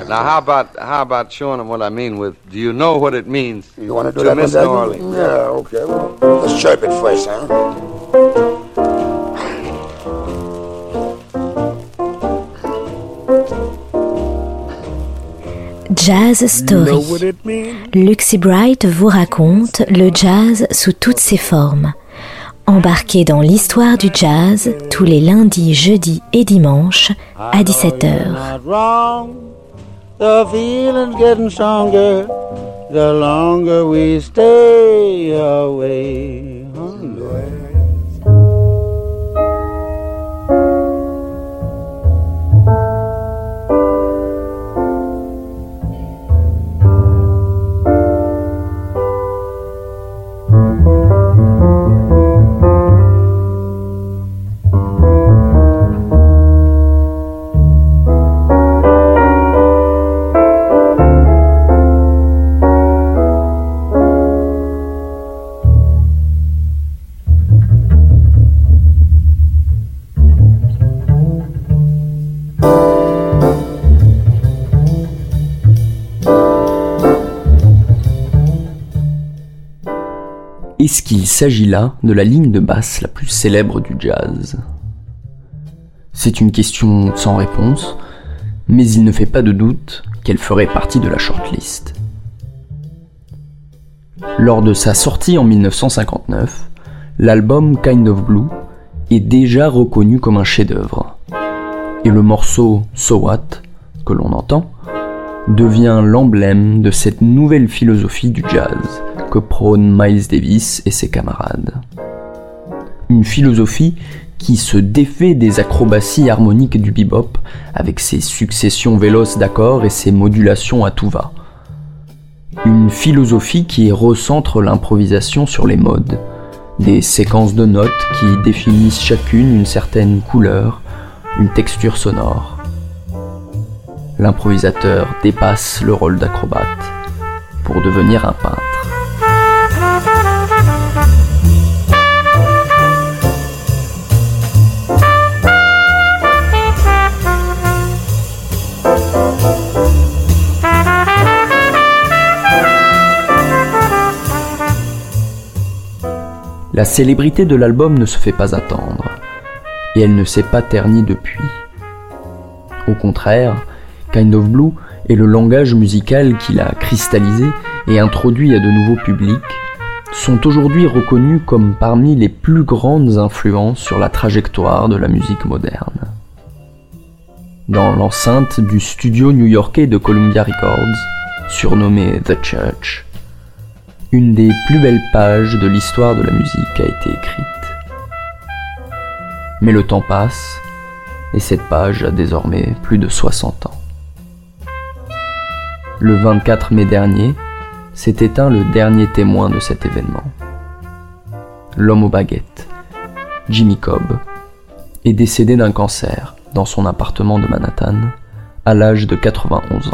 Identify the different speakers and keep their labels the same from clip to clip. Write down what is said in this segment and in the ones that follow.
Speaker 1: Yeah. Now, how about how about showing them what I mean with? Do you know what it means
Speaker 2: You want to do
Speaker 1: to
Speaker 2: that
Speaker 1: miss New? Orleans?
Speaker 2: Yeah, okay. Well, let's chirp it first, huh?
Speaker 3: Jazz Story. Luxy Bright vous raconte le jazz sous toutes ses formes. Embarquez dans l'histoire du jazz tous les lundis, jeudis et dimanches à 17h.
Speaker 4: The feeling's getting stronger the longer we stay away.
Speaker 5: Est-ce qu'il s'agit là de la ligne de basse la plus célèbre du jazz? C'est une question sans réponse, mais il ne fait pas de doute qu'elle ferait partie de la shortlist. Lors de sa sortie en 1959, l'album Kind of Blue est déjà reconnu comme un chef-d'œuvre. Et le morceau So What, que l'on entend, devient l'emblème de cette nouvelle philosophie du jazz que prônent Miles Davis et ses camarades. Une philosophie qui se défait des acrobaties harmoniques du bebop avec ses successions véloces d'accords et ses modulations à tout va. Une philosophie qui recentre l'improvisation sur les modes, des séquences de notes qui définissent chacune une certaine couleur, une texture sonore. L'improvisateur dépasse le rôle d'acrobate pour devenir un peintre. La célébrité de l'album ne se fait pas attendre, et elle ne s'est pas ternie depuis. Au contraire, Kind of Blue et le langage musical qu'il a cristallisé et introduit à de nouveaux publics sont aujourd'hui reconnus comme parmi les plus grandes influences sur la trajectoire de la musique moderne. Dans l'enceinte du studio new-yorkais de Columbia Records, surnommé The Church, une des plus belles pages de l'histoire de la musique a été écrite. Mais le temps passe, et cette page a désormais plus de 60 ans. Le 24 mai dernier, s'est éteint le dernier témoin de cet événement. L'homme aux baguettes, Jimmy Cobb, est décédé d'un cancer dans son appartement de Manhattan à l'âge de 91 ans.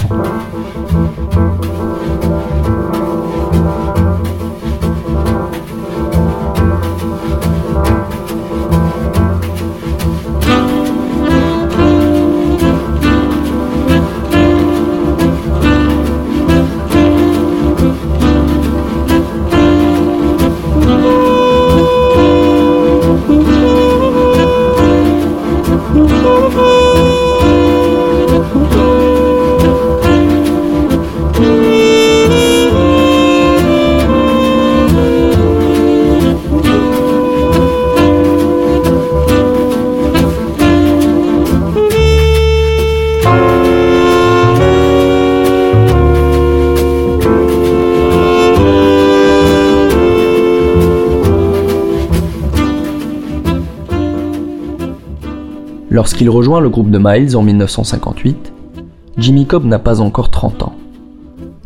Speaker 5: Lorsqu'il rejoint le groupe de Miles en 1958, Jimmy Cobb n'a pas encore 30 ans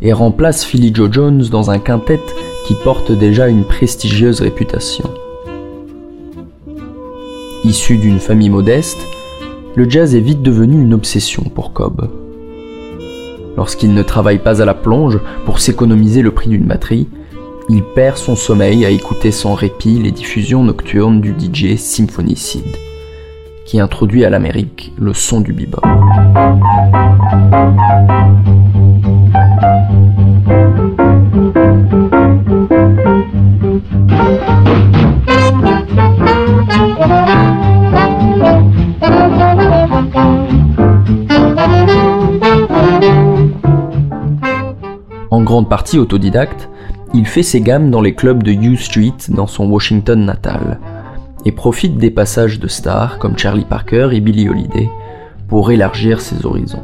Speaker 5: et remplace Philly Joe Jones dans un quintet qui porte déjà une prestigieuse réputation. Issu d'une famille modeste, le jazz est vite devenu une obsession pour Cobb. Lorsqu'il ne travaille pas à la plonge pour s'économiser le prix d'une batterie, il perd son sommeil à écouter sans répit les diffusions nocturnes du DJ Symphony Sid qui introduit à l'Amérique le son du bebop. En grande partie autodidacte, il fait ses gammes dans les clubs de U Street dans son Washington natal et profite des passages de stars comme Charlie Parker et Billie Holiday pour élargir ses horizons.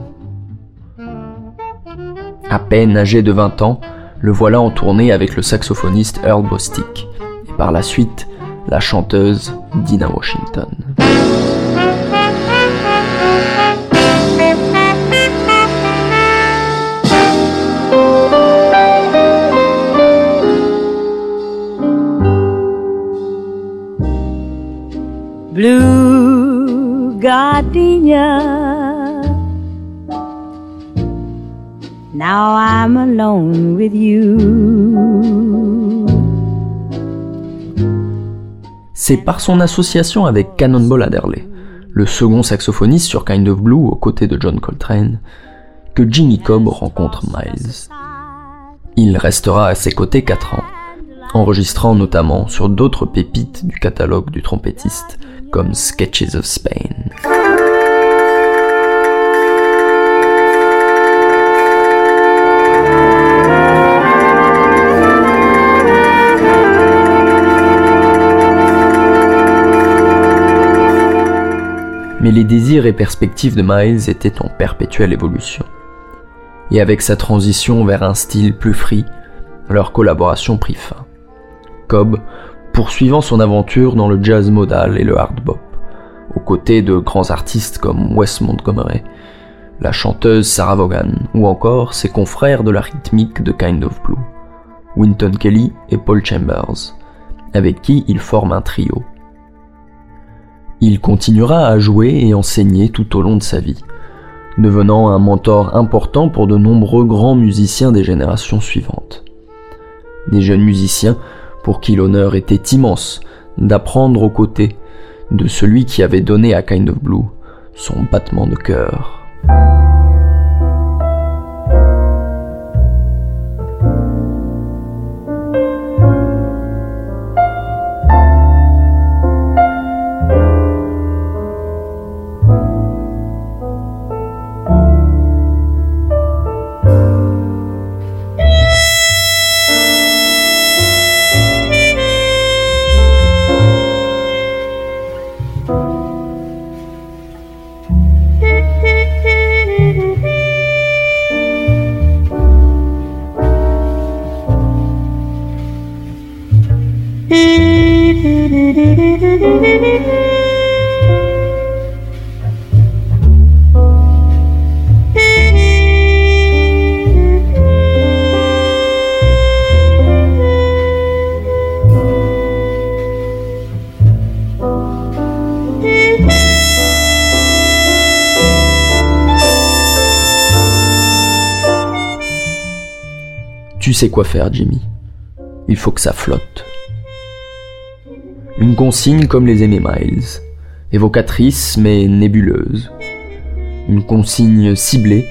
Speaker 5: À peine âgé de 20 ans, le voilà en tournée avec le saxophoniste Earl Bostic et par la suite la chanteuse Dina Washington.
Speaker 6: Now I'm alone with you.
Speaker 5: C'est par son association avec Cannonball Adderley, le second saxophoniste sur Kind of Blue aux côtés de John Coltrane, que Jimmy Cobb rencontre Miles. Il restera à ses côtés 4 ans, enregistrant notamment sur d'autres pépites du catalogue du trompettiste, comme Sketches of Spain. Mais les désirs et perspectives de Miles étaient en perpétuelle évolution. Et avec sa transition vers un style plus free, leur collaboration prit fin. Cobb poursuivant son aventure dans le jazz modal et le hard bop, aux côtés de grands artistes comme Wes Montgomery, la chanteuse Sarah Vaughan, ou encore ses confrères de la rythmique de Kind of Blue, Winton Kelly et Paul Chambers, avec qui il forme un trio. Il continuera à jouer et enseigner tout au long de sa vie, devenant un mentor important pour de nombreux grands musiciens des générations suivantes. Des jeunes musiciens pour qui l'honneur était immense d'apprendre aux côtés de celui qui avait donné à Kind of Blue son battement de cœur. Tu sais quoi faire, Jimmy. Il faut que ça flotte. Une consigne comme les aimait Miles, évocatrice mais nébuleuse. Une consigne ciblée,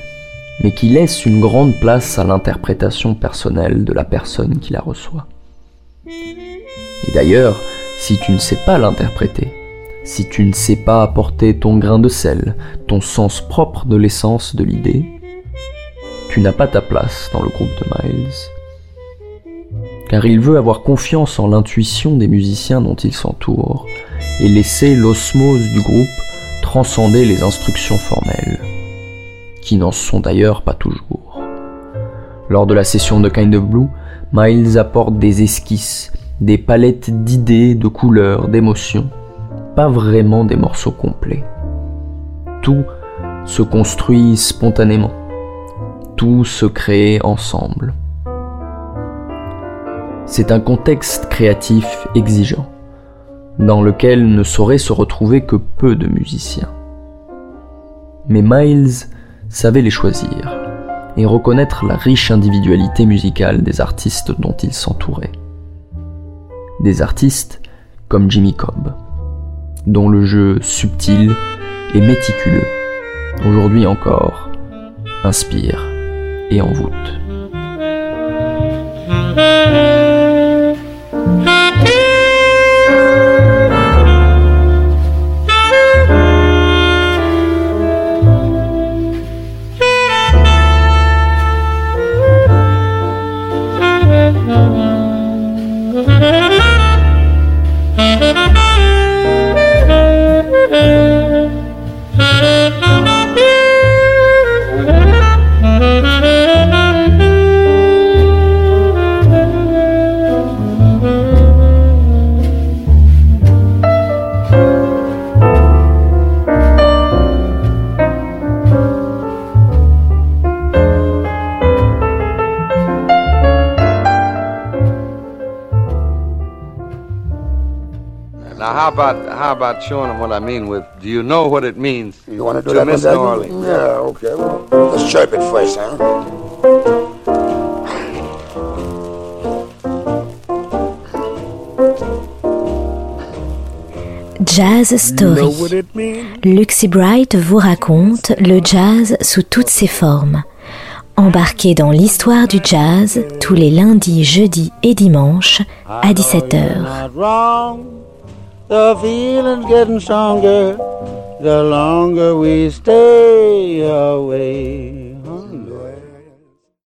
Speaker 5: mais qui laisse une grande place à l'interprétation personnelle de la personne qui la reçoit. Et d'ailleurs, si tu ne sais pas l'interpréter, si tu ne sais pas apporter ton grain de sel, ton sens propre de l'essence de l'idée, tu n'as pas ta place dans le groupe de Miles. Car il veut avoir confiance en l'intuition des musiciens dont il s'entoure et laisser l'osmose du groupe transcender les instructions formelles, qui n'en sont d'ailleurs pas toujours. Lors de la session de Kind of Blue, Miles apporte des esquisses, des palettes d'idées, de couleurs, d'émotions, pas vraiment des morceaux complets. Tout se construit spontanément tout se crée ensemble. C'est un contexte créatif exigeant, dans lequel ne sauraient se retrouver que peu de musiciens. Mais Miles savait les choisir et reconnaître la riche individualité musicale des artistes dont il s'entourait. Des artistes comme Jimmy Cobb, dont le jeu subtil et méticuleux, aujourd'hui encore, inspire et en voûte.
Speaker 1: Now, how about how about showing them what I mean with? Do you know what it means
Speaker 2: You want to do
Speaker 1: to
Speaker 2: that
Speaker 1: miss New? Orleans?
Speaker 2: Yeah, okay. Well, let's chirp it first, huh?
Speaker 3: Jazz Story. Luxy Bright vous raconte le jazz sous toutes ses formes. Embarquez dans l'histoire du jazz tous les lundis, jeudis et dimanches à 17h.
Speaker 4: The feeling's getting stronger the longer we stay away.